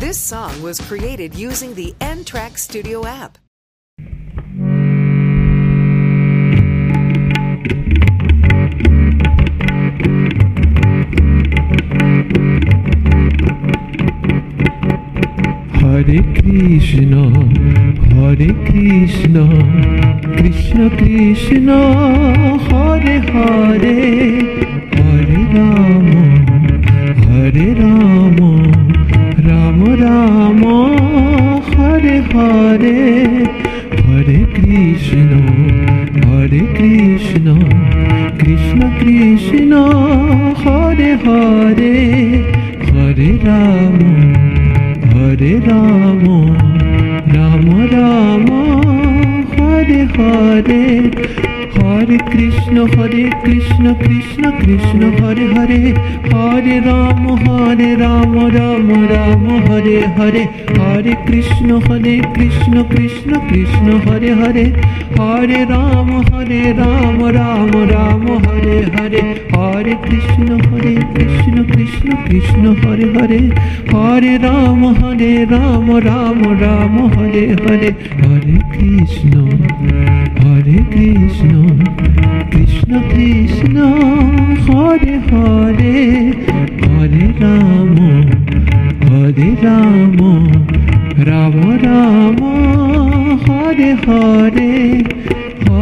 This song was created using the N Track Studio app. Hare Krishna, Hare Krishna, Krishna Krishna, Hare Hare, Hare Rama, Krishna হরে হরে হরে রাম হরে রাম রাম রাম হরে হরে হরে কৃষ্ণ হরে কৃষ্ণ কৃষ্ণ কৃষ্ণ, হরে হরে। হরে রাম হরে রাম রাম রাম, হরে হরে। হরে কৃষ্ণ হরে কৃষ্ণ কৃষ্ণ কৃষ্ণ, হরে হরে। হরে রাম হরে রাম রাম রাম, হরে হরে। হরে কৃষ্ণ হরে কৃষ্ণ কৃষ্ণ কৃষ্ণ, হরে হরে। হরে রাম হরে রাম রাম রাম, হরে হরে। হরে কৃষ্ণ। হরে কৃষ্ণ কৃষ্ণ কৃষ্ণ হরে হরে হরে রাম হরে রাম রাম রাম হরে হরে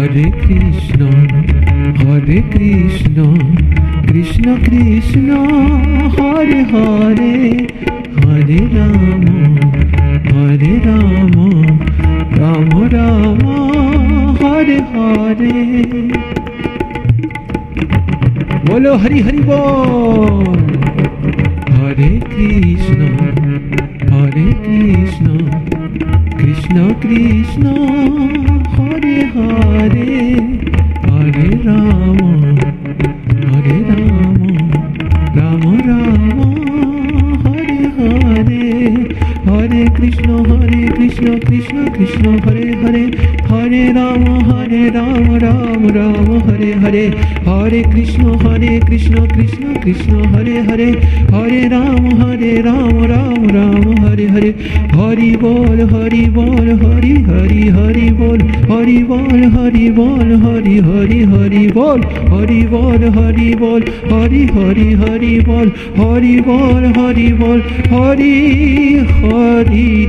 হরে কৃষ্ণ হরে কৃষ্ণ কৃষ্ণ কৃষ্ণ হরে হরে হরে রাম হরে রাম রাম রাম হরে হরে বলো হরি হরি বল হরে কৃষ্ণ হরে কৃষ্ণ কৃষ্ণ কৃষ্ণ কৃষ্ণ হরে হরে হরে রাম হরে রাম রাম রাম, হরে হরে। হরে কৃষ্ণ হরে কৃষ্ণ কৃষ্ণ কৃষ্ণ, হরে হরে। হরে রাম হরে রাম রাম রাম, হরে হরে। হরি বল হরি বল, হরি হরি হরি বল। হরি বল হরি বল, হরি হরি হরি বল। হরি বল হরি বল, হরি হরি হরি বল। হরি বল হরি বল, হরি Hari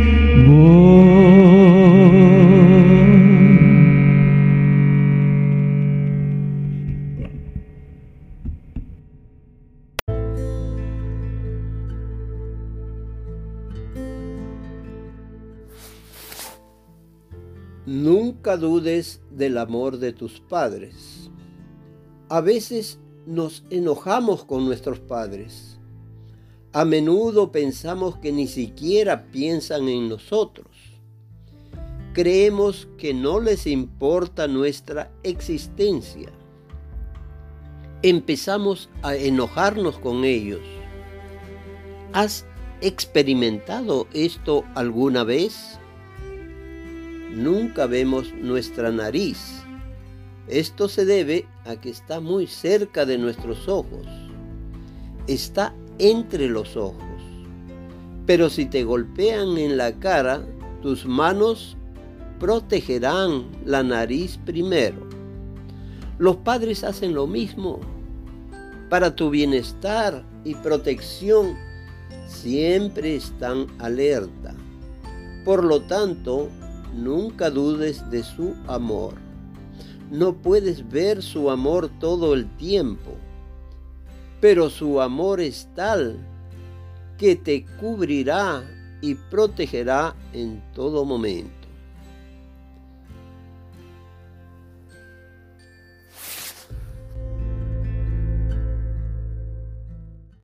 Nunca dudes del amor de tus padres. A veces nos enojamos con nuestros padres. A menudo pensamos que ni siquiera piensan en nosotros. Creemos que no les importa nuestra existencia. Empezamos a enojarnos con ellos. ¿Has experimentado esto alguna vez? Nunca vemos nuestra nariz. Esto se debe a que está muy cerca de nuestros ojos. Está entre los ojos. Pero si te golpean en la cara, tus manos protegerán la nariz primero. Los padres hacen lo mismo. Para tu bienestar y protección siempre están alerta. Por lo tanto, Nunca dudes de su amor. No puedes ver su amor todo el tiempo, pero su amor es tal que te cubrirá y protegerá en todo momento.